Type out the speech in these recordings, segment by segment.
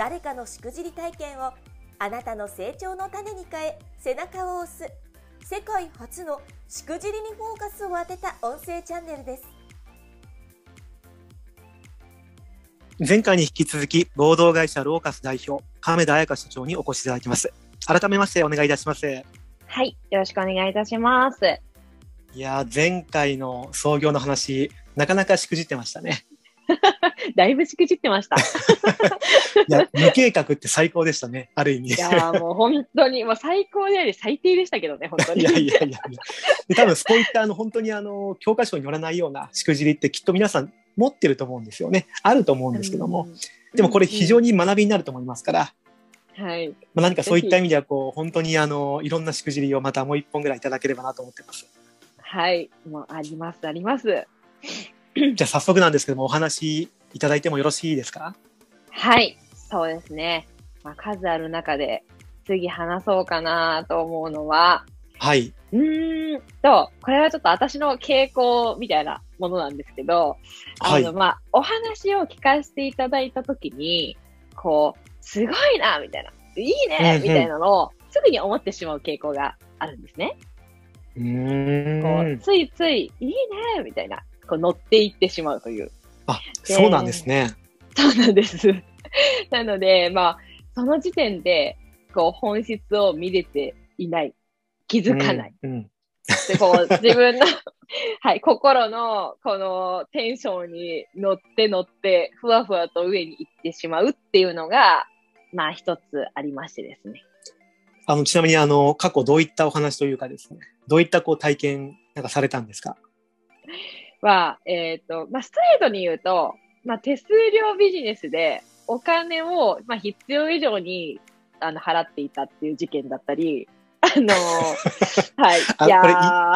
誰かのしくじり体験をあなたの成長の種に変え背中を押す。世界初のしくじりにフォーカスを当てた音声チャンネルです。前回に引き続き合同会社ローカス代表亀田彩香社長にお越しいただきます。改めましてお願いいたします。はい、よろしくお願いいたします。いやー前回の創業の話なかなかしくじってましたね だいぶしくじってました。いいや無計画って最高でしたね。ある意味。やーもう本当に、もう最高であり最低でしたけどね、本当に。いやいやいやいや。で多分そういったあの本当にあの教科書に載らないようなしくじりってきっと皆さん持ってると思うんですよね。あると思うんですけども、でもこれ非常に、に学びになると思いますから、はい、まあ、何かそういった意味ではこう本当にあのいろんなしくじりをまたもう一本ぐらいいただければなと思ってます。はい、もうあります、あります。じゃあ早速なんですけどもお話いただいてもよろしいですか？はい、そうですね。まあ、数ある中で、次話そうかなと思うのは、はい。うーんと、これはちょっと私の傾向みたいなものなんですけど、あはいの、まあ、お話を聞かせていただいたときに、こう、すごいな、みたいな、いいねみたいなのを、すぐに思ってしまう傾向があるんですね。うーこう、ん。ついつい、いいねみたいな、こう乗っていってしまうという。あ、そうなんですね。そうなんです。なので、まあ、その時点で、こう、本質を見れていない。気づかない。うん。うんで、こう、自分の、はい、心の、このテンションに乗って乗って、ふわふわと上に行ってしまうっていうのが、まあ、一つありましてですね。あのちなみにあの過去どういったお話というかですね、どういったこう体験なんかされたんですか？は、えっ、と、まあ、ストレートに言うと、まあ、手数料ビジネスでお金を、まあ、必要以上に、あの、払っていたっていう事件だったり、あの はい。あいや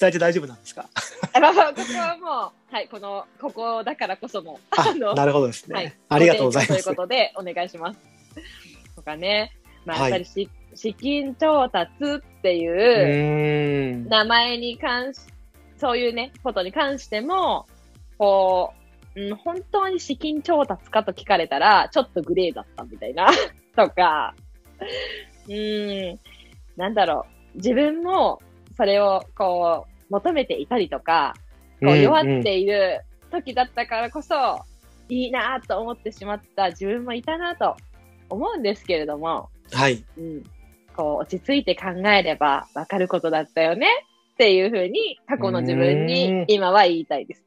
伝えて大丈夫なんですか？あまあまあここはもう、はい、この、ここだからこその、ああの、なるほどですね。はい。ありがとうございますという。ことで、お願いします。とかね。まあ、はいやっぱりし、資金調達ってういう。名前に関し、そういうね、ことに関しても、こう、うん、本当に資金調達かと聞かれたら、ちょっとグレーだったみたいな、とか、うん、なんだろう、自分もそれをこう、求めていたりとか、こう弱っている時だったからこそ、いいなと思ってしまった自分もいたなと思うんですけれども、はい。うん、こう落ち着いて考えればわかることだったよねっていうふうに過去の自分にん今は言いたいです。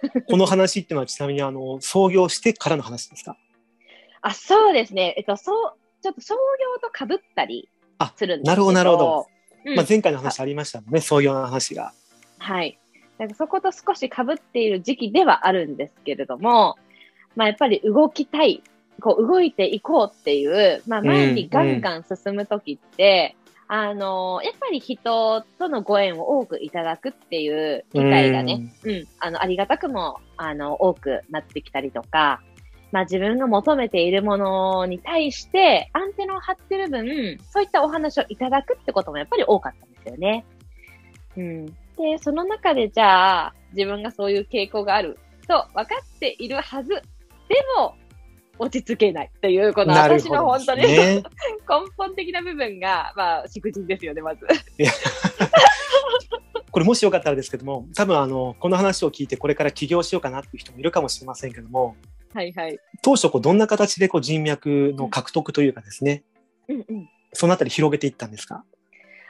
この話っていうのはちなみにあの創業してからの話ですか？あ、そうですね。えっと、そう、ちょっと創業と被ったりあするんです。なるほどなるほど。うんまあ前回の話ありましたもんね、創業の話が。はい。なんかそこと少し被っている時期ではあるんですけれども、まあやっぱり動きたい、こう動いていこうっていう、まあ前にガンガン進むときって、あのやっぱり人とのご縁を多くいただくっていう機会がね、うん、あの、ありがたくも、あの、多くなってきたりとか、まあ自分が求めているものに対してアンテナを張ってる分、そういったお話をいただくってこともやっぱり多かったんですよね。うん。で、その中でじゃあ、自分がそういう傾向があると分かっているはず。でも、落ち着けないという、この私の本当に、ね。根本的な部分が、まあ、しくですよね、まず。これもしよかったらですけども、多分あのこの話を聞いてこれから起業しようかなっていう人もいるかもしれませんけども、はいはい。当初こうどんな形でこう人脈の獲得というかですね、うんうん。そのあたり広げていったんですか？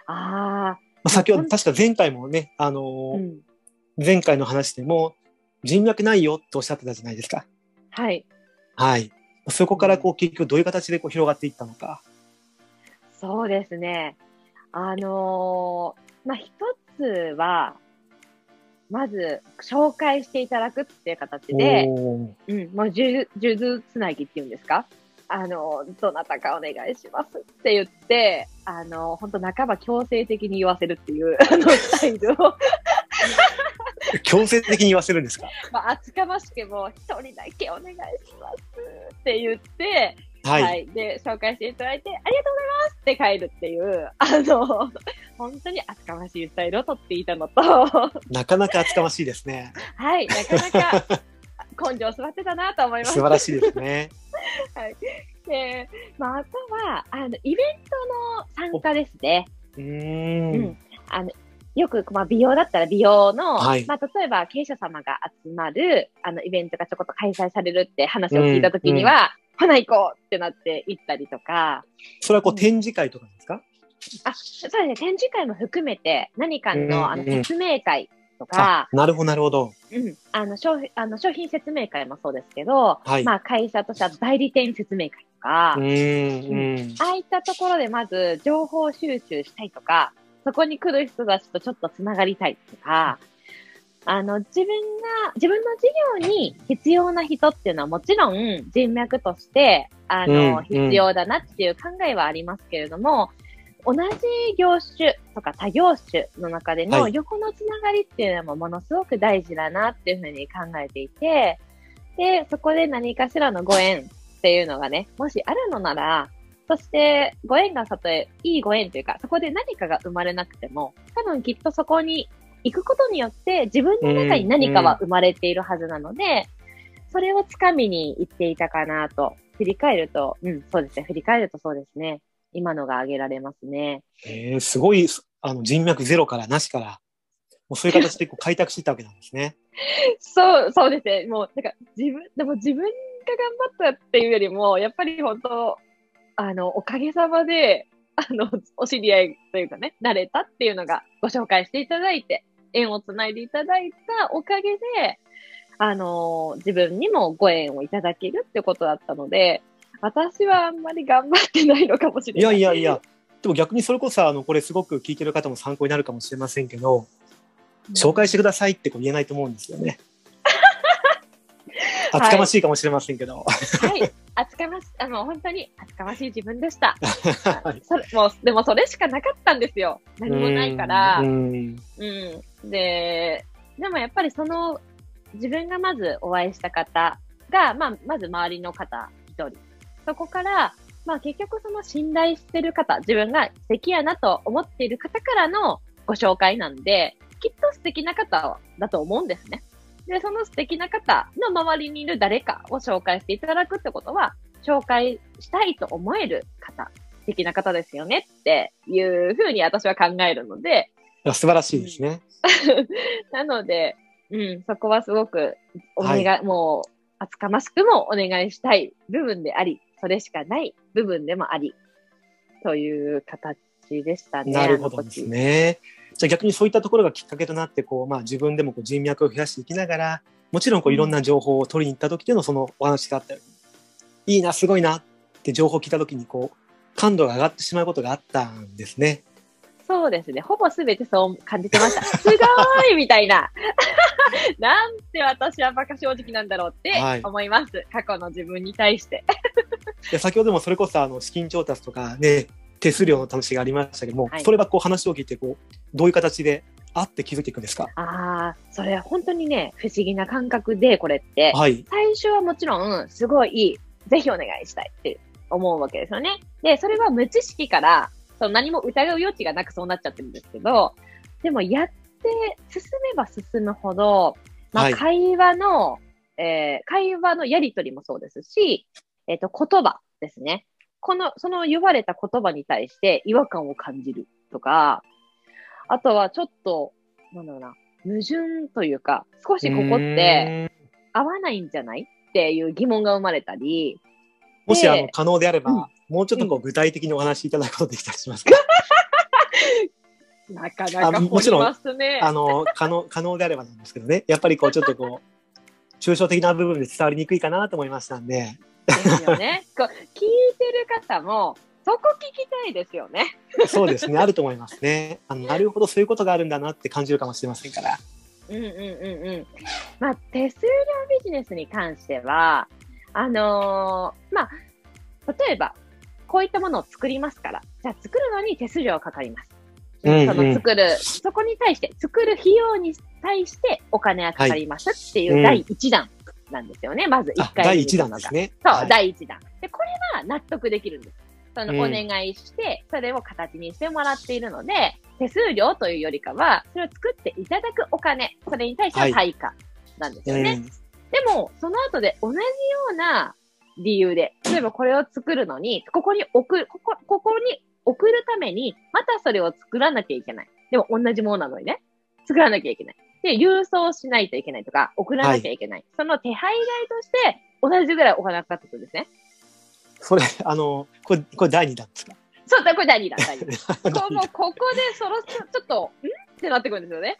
あまあ、先ほど確か前回もね、あのあ、うん。前回の話でも人脈ないよとおっしゃってたじゃないですか。はい。はい。そこからこう結局どういう形でこう広がっていったのか。そうですね。あのーまあ、一つは、まず、紹介していただくっていう形で、うん、もう、数珠つなぎっていうんですか？あの、どなたかお願いしますって言って、あの、本当半ば強制的に言わせるっていう、あの、スタイルを、強制的に言わせるんですか？まあ、厚かましくも、一人だけお願いしますって言って、はい。はい。で、紹介していただいて、ありがとうございますって帰るっていう、あの、本当に厚かましいスタイルをとっていたのと、なかなか厚かましいですね。はい、なかなか 根性座ってたなと思います。素晴らしいですね。で、まあ、あとは、あの、イベントの参加ですね。うー。うんん。あの、よく、まあ、美容だったら美容の、はいまあ、例えば経営者様が集まる、あの、イベントがちょこっと開催されるって話を聞いたときには、ほな行こうってなって行ったりとか、それはこう展示会とかですか？あ、そうですね、展示会も含めて、何かうんの、あの、うん説明会とあか、、なるほど、なるほど。うん、あの、商品、あの、商品説明会もそうですけど、はい。まあ、会社としては代理店説明会とか、うーん。うん。ああいったところでまず情報収集したいとか、そこに来る人たちとちょっとつながりたいとか、あの、自分が、自分の事業に必要な人っていうのはもちろん人脈として、あの、うん必要だなっていう考えはありますけれども、同じ業種とか他業種の中でのはい。横のつながりっていうのもものすごく大事だなっていうふうに考えていて、で、そこで何かしらのご縁っていうのがね、もしあるのなら、そして、ご縁がたとえ、いいご縁というか、そこで何かが生まれなくても、多分きっとそこに行くことによって、自分の中に何かは生まれているはずなので、それをつかみに行っていたかなと、振り返ると、うん、そうですね、振り返るとそうですね。今のが挙げられますね。えー、すごい、あの、人脈ゼロからなしから、もうそういう形でこう開拓していったわけなんですね。そう、そうですね。もう、なんか、自分、でも自分が頑張ったっていうよりも、やっぱり本当、あの、おかげさまで、あの、お知り合いというかね、慣れたっていうのがご紹介していただいて、縁をつないでいただいたおかげで、あの、自分にもご縁をいただけるってことだったので、私はあんまり頑張ってないのかもしれいない。やいやいや、でも逆にそれこそ、あの、これすごく聞いてる方も参考になるかもしれませんけど、紹介してくださいってこう言えないと思うんですよね。厚かましいかもしれませんけど。はい。厚かまし、あの、本当に厚かましい自分でした。はいそれ、もう、でもそれしかなかったんですよ。何もないから。ううん。ん。で、でもやっぱりその、自分がまずお会いした方が、まあ、まず周りの方一人。そこから、まあ結局その信頼してる方、自分が素敵やなと思っている方からのご紹介なんで、きっと素敵な方だと思うんですね。で、その素敵な方の周りにいる誰かを紹介していただくってことは、紹介したいと思える方、素敵な方ですよねっていうふうに私は考えるので、いや素晴らしいですね。なので、うん、そこはすごくお願い、もう、厚かましくもお願いしたい部分であり、それしかない部分でもあり、という形でしたね。なるほどですね。じゃあ逆にそういったところがきっかけとなって、こう、まあ自分でもこう人脈を増やしていきながら、もちろんこういろんな情報を取りに行った時でのそのお話があったように、いいな、すごいなって情報を聞いた時に、こう、感度が上がってしまうことがあったんですね。そうですね。ほぼすべてそう感じてました。すごーいみたいな。なんて私は馬鹿正直なんだろうってはい思います。過去の自分に対して。で先ほどもそれこそあの資金調達とかね、手数料の話がありましたけども、はいそれはこう話を聞いて、こう、どういう形であって気づいていくんですか？ああ、それは本当にね、不思議な感覚で、これって。はい。最初はもちろん、すごい、ぜひお願いしたいって思うわけですよね。で、それは無知識から、その何も疑う余地がなくそうなっちゃってるんですけど、でもやって進めば進むほど、まあ、はい会話の、えー会話のやりとりもそうですし、えっ、と、言葉ですね。この、その言われた言葉に対して違和感を感じるとか、あとはちょっと、なんだろうな、矛盾というか、少しここって、合わないんじゃないっていう疑問が生まれたり、もしであの可能であれば、うん。もうちょっとこう具体的にお話しいただくことできたりしますか、なかなかあもちろん。あの可能可能であればなんですけどね。やっぱりこうちょっとこう 抽象的な部分で伝わりにくいかなと思いましたんで。ですよね。こう聞いてる方も、そこ聞きたいですよね。そうですねあると思いますねあのなるほどそういうことがあるんだなって感じるかもしれませんからうんうんうんうん。まあ、手数料ビジネスに関しては、あのーまあ、例えば、こういったものを作りますから、じゃあ作るのに手数料がかかります。うんその作る、そこに対して、作る費用に対してお金がかかりますっていうんう第一弾なんですよね。まず一回目あ第一に言うのが弾ですね。そう、はい第一弾。で、これは納得できるんです。その、うんお願いして、それを形にしてもらっているので、手数料というよりかは、それを作っていただくお金、それに対しては対価なんですよね。うんでも、その後で同じような理由で、例えばこれを作るのに、ここに送る、ここ、ここに送るために、またそれを作らなきゃいけない。でも同じものなのにね、作らなきゃいけない。で、郵送しないといけないとか、送らなきゃいけない。その手配代として、同じぐらいお金がかかってくるんですね。それ、あの、これ、これ第二弾ですか？そう、これ第2弾、第2弾。もうここでそろそろ、ちょっと、ん？ってなってくるんですよね。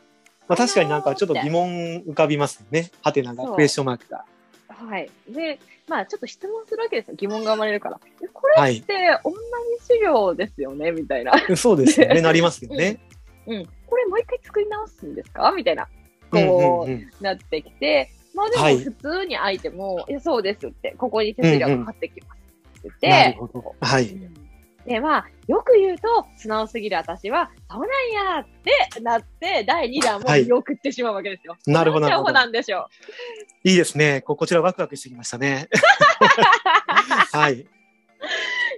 まあ確かになんかちょっと疑問浮かびますよね。ハテナが、クエスチョンマークが。はい。で、まあちょっと質問するわけですよ。疑問が生まれるから。えこれはい。って同じ資料ですよね？みたいな。そうですよね。なりますよね。うん。これもう一回作り直すんですか？みたいな。うんこう、なってきて、まあではいも普通に相手も、いや、そうですって、ここに手数料がかかってきますってなるほど。はい。うんで、まあ、よく言うと、素直すぎる私は、そうなんやってなって、第2弾もはい見送ってしまうわけですよ。なるほどんてアホなるほどなんでしょいいですね。ここちらワクワクしてきましたね。はい。う。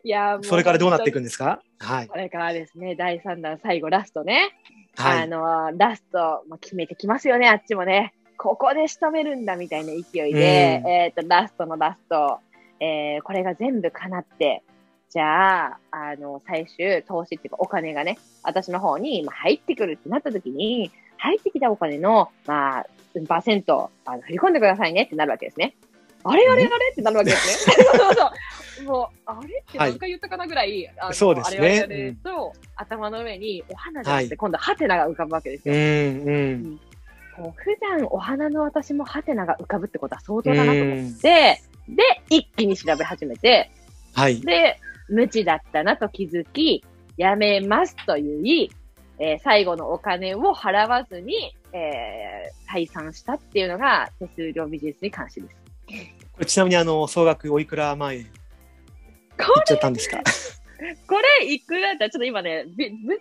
いや、もうそれからどうなっていくんでですか？はい。これからですね、第3弾、最後、ラストね。はい。あの、ラスト、まあ、決めてきますよね、あっちもね。ここで仕留めるんだみたいな勢いで、うんえっ、と、ラストのラスト、えー、これが全部叶って、じゃあ、あの、最終、投資っていうかお金がね、私の方にまあ入ってくるってなった時に、入ってきたお金の、まあ、何パーセント、あの、振り込んでくださいねってなるわけですね。あれあれあれってなるわけですね。そうそうそう。もう、あれって何回言ったかなぐらい、あのそうですねあれあれあれと、頭の上にお花じゃなくて、今度ハテナが浮かぶわけですよ。うんうん。もう普段お花の私もハテナが浮かぶってことは相当だなと思って、で、一気に調べ始めて、はい。で、無知だったなと気づき、やめますと言い、えー最後のお金を払わずに、えー退散したっていうのが手数料ビジネスに関してです。これちなみにあの、総額おいくら万円いっこちゃったんですか？これいくらだったらちょっと今ね、びぶ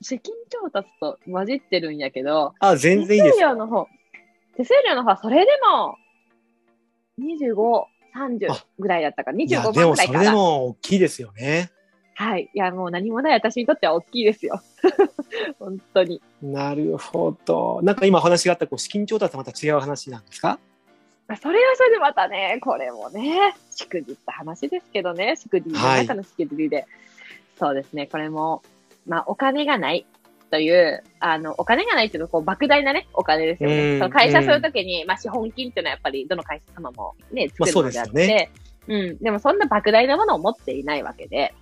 資金調達と混じってるんやけど、あ、全然いいです手数。料の方、手数料の方はそれでも、25、30あぐらいだったか、いや、25でもそれで万ぐらいかな。も大きいですよね。はい。いや、もう何もない私にとっては大きいですよ。本当に。なるほど。なんか今お話があったこう資金調達とまた違う話なんですか？まあそれはそれでまたね、これもね、しくじった話ですけどね、しくじりの中のしくじりで。そうですね、これも、まあ、お金がないという、あの、お金がないっていうのは、こう、莫大なね、お金ですようね。んその会社するときに、まあ、資本金っていうのはやっぱり、どの会社様もね、作るのであって、まあそうですうん、でもそんな莫大なものを持っていないわけで、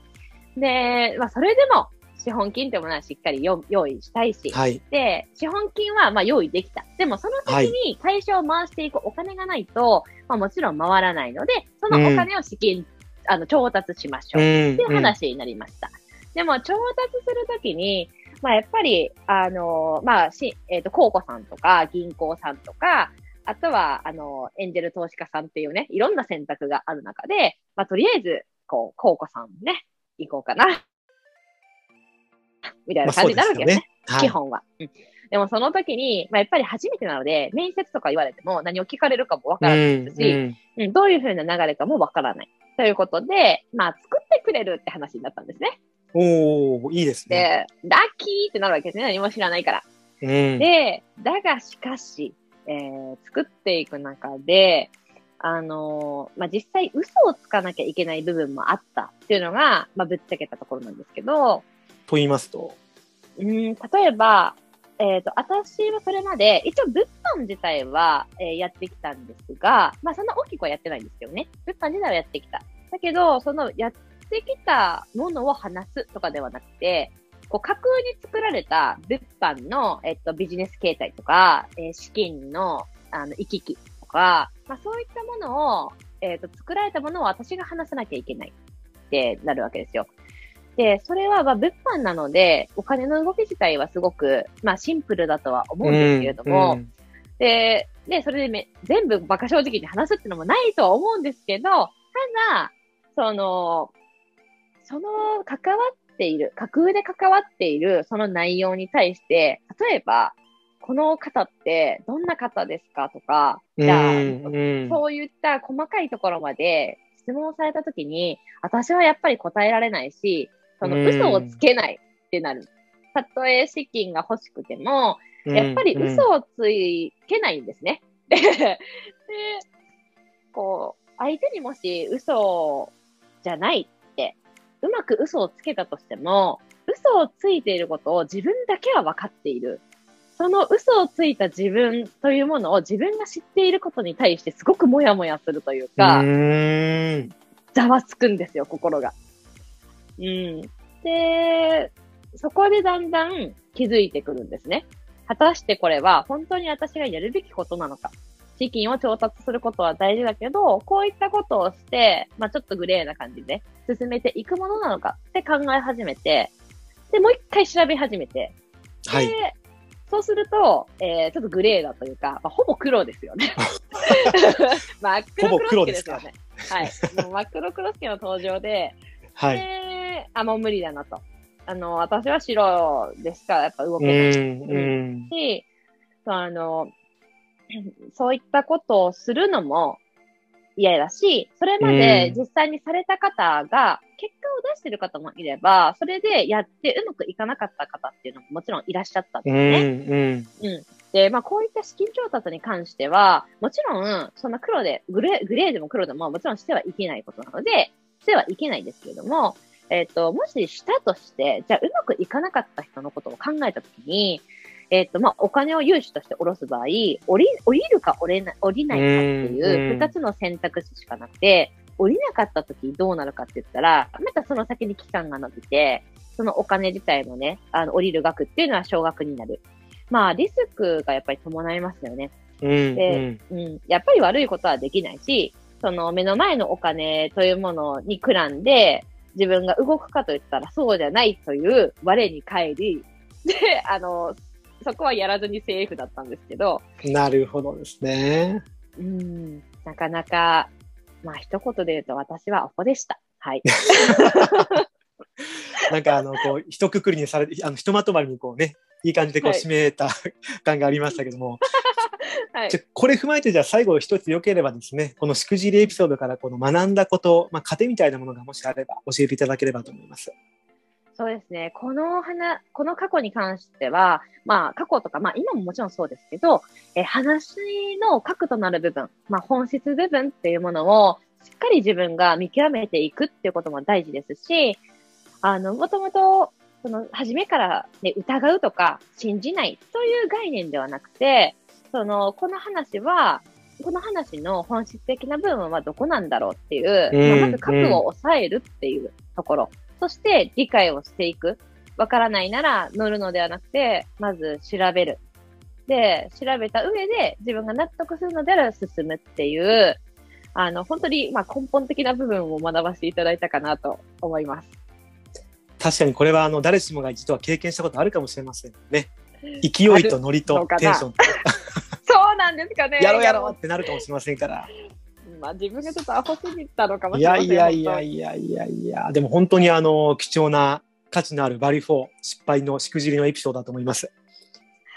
で、まあ、それでも、資本金っていうものはしっかりよ用意したいし、はい。で、資本金はまあ用意できた。でもその時に会社を回していくお金がないと、まあもちろん回らないので、そのお金を資金、あの、調達しましょう。んっていう話になりました。でも、調達するときに、まあ、やっぱり、あの、まあ、し、えっ、と、公庫さんとか、銀行さんとか、あとは、あの、エンジェル投資家さんっていうね、いろんな選択がある中で、まあ、とりあえず、こう、公庫さんね、行こうかな。みたいな感じになるわけですね。はい。基本は。うんでもその時に、まあ、やっぱり初めてなので、面接とか言われても何を聞かれるかもわからないですし、うんうん、どういう風な流れかもわからない。ということで、まあ、作ってくれるって話になったんですね。おおいいですね。で、ラッキーってなるわけですね。何も知らないから。うん。で、だがしかし、えー作っていく中で、あのーまあ、実際嘘をつかなきゃいけない部分もあったっていうのが、まあ、ぶっちゃけたところなんですけど、と言いますと？うん、例えば、えっ、と、私はそれまで、一応物販自体は、えーやってきたんですが、まあそんな大きくはやってないんですけどね。物販自体はやってきた。だけど、そのやってきたものを話すとかではなくて、こう架空に作られた物販の、えっと、ビジネス形態とか、えー資金の、あの、行き来とか、まあそういったものを、えっ、と、作られたものを私が話さなきゃいけないってなるわけですよ。で、それは、まあ、物販なので、お金の動き自体はすごく、まあ、シンプルだとは思うんですけれども、うんで、で、それでめ全部馬鹿正直に話すってのもないとは思うんですけど、ただ、その、その関わっている、架空で関わっているその内容に対して、例えば、この方ってどんな方ですかとか、じゃあ、うんそういった細かいところまで質問されたときに、私はやっぱり答えられないし、そのうん嘘をつけないってなる。たとえ資金が欲しくても、やっぱり嘘をつけないんですね。で、でこう、相手にもし嘘じゃないうまく嘘をつけたとしても、嘘をついていることを自分だけは分かっている。その嘘をついた自分というものを自分が知っていることに対してすごくモヤモヤするといううか、ざわつくんですよ、心が。うん。で、そこでだんだん気づいてくるんですね。果たしてこれは本当に私がやるべきことなのか。資金を調達することは大事だけど、こういったことをして、まあちょっとグレーな感じで進めていくものなのかって考え始めて、で、もう一回調べ始めて、はいで、そうすると、えー、ちょっとグレーだというか、まあ、ほぼ黒ですよね。真っ黒黒黒ですよね。はい。もう真っ黒黒助の登場で、はいで、あ、もう無理だなと。あの、私は白でしかやっぱ動うけないんうんし、あの、そういったことをするのも嫌だし、それまで実際にされた方が結果を出してる方もいれば、それでやってうまくいかなかった方っていうのももちろんいらっしゃったんですうんね。うん。で、まあこういった資金調達に関しては、もちろん、そんな黒で、グレー、グレーでも黒でももちろんしてはいけないことなので、してはいけないんですけれども、えっ、と、もししたとして、じゃあうまくいかなかった人のことを考えたときに、えっ、と、まあ、お金を融資として下ろす場合、降り、降りるか降りな降りないかってうんいうう二つの選択肢しかなくて、降りなかったときどうなるかって言ったら、またその先に期間が伸びて、そのお金自体のね、あの、降りる額っていうのは少額になる。まあ、リスクがやっぱり伴いますよね。うんでうん。やっぱり悪いことはできないし、その目の前のお金というものにくらんで、自分が動くかといったらそうじゃないという我に返り、で、あの、そこはやらずにセーフだったんですけど、なるほどですね。うん、なかなか、まあ一言で言うと私はアホでした。はい。なんかあのこう一括りにされてあのひとまとまりにこうねいい感じでこうはい締めた感がありましたけども、はいじゃ。これ踏まえてじゃあ最後一つよければですねこのしくじりエピソードからこの学んだこと、まあ、糧みたいなものがもしあれば教えていただければと思います。そうですね。この話、この過去に関しては、まあ過去とか、まあ今ももちろんそうですけど、えー話の核となる部分、まあ本質部分っていうものをしっかり自分が見極めていくっていうことも大事ですし、あの、もともと、その、初めからね、疑うとか信じないという概念ではなくて、その、この話は、この話の本質的な部分はどこなんだろうっていう、うんまあまず核を抑えるっていうところ。そして理解をしていく。わからないなら乗るのではなくて、まず調べる。で、調べた上で自分が納得するのであれば進むっていう、あの、本当に、まあ、根本的な部分を学ばせていただいたかなと思います。確かにこれはあの誰しもが一度は経験したことあるかもしれませんね。勢いとノリとテンションと そうなんですかね。やろうやろうってなるかもしれませんから。まあ、自分がちょっとアホすぎたのかもしいれません。やいやいや本いやいやいや、でも本当にあの貴重な価値のあるバリフォー失敗のしくじりのエピソードだと思います。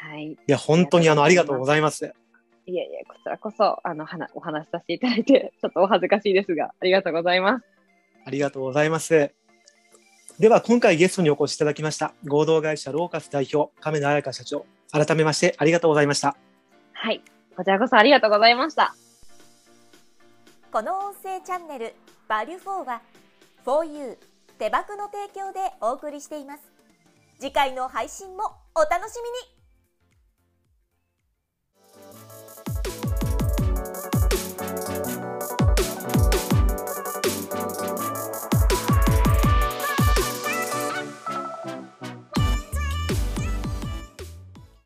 当はい。いや、本当にあのあありがとうごりがとうございます。いやいや、こちらこそ、あの、はなお話しさせていただいて、ちょっとお恥ずかしいですが、ありがとうございます。ありがとうございます。では、今回ゲストにお越しいただきました、合同会社ローカス代表、亀田彩香社長、改めましてありがとうございました。はい。こちらこそありがとうございました。この音声チャンネル「バリュフォーは「4U 手箱の提供でお送りしています。次回の配信もお楽しみに。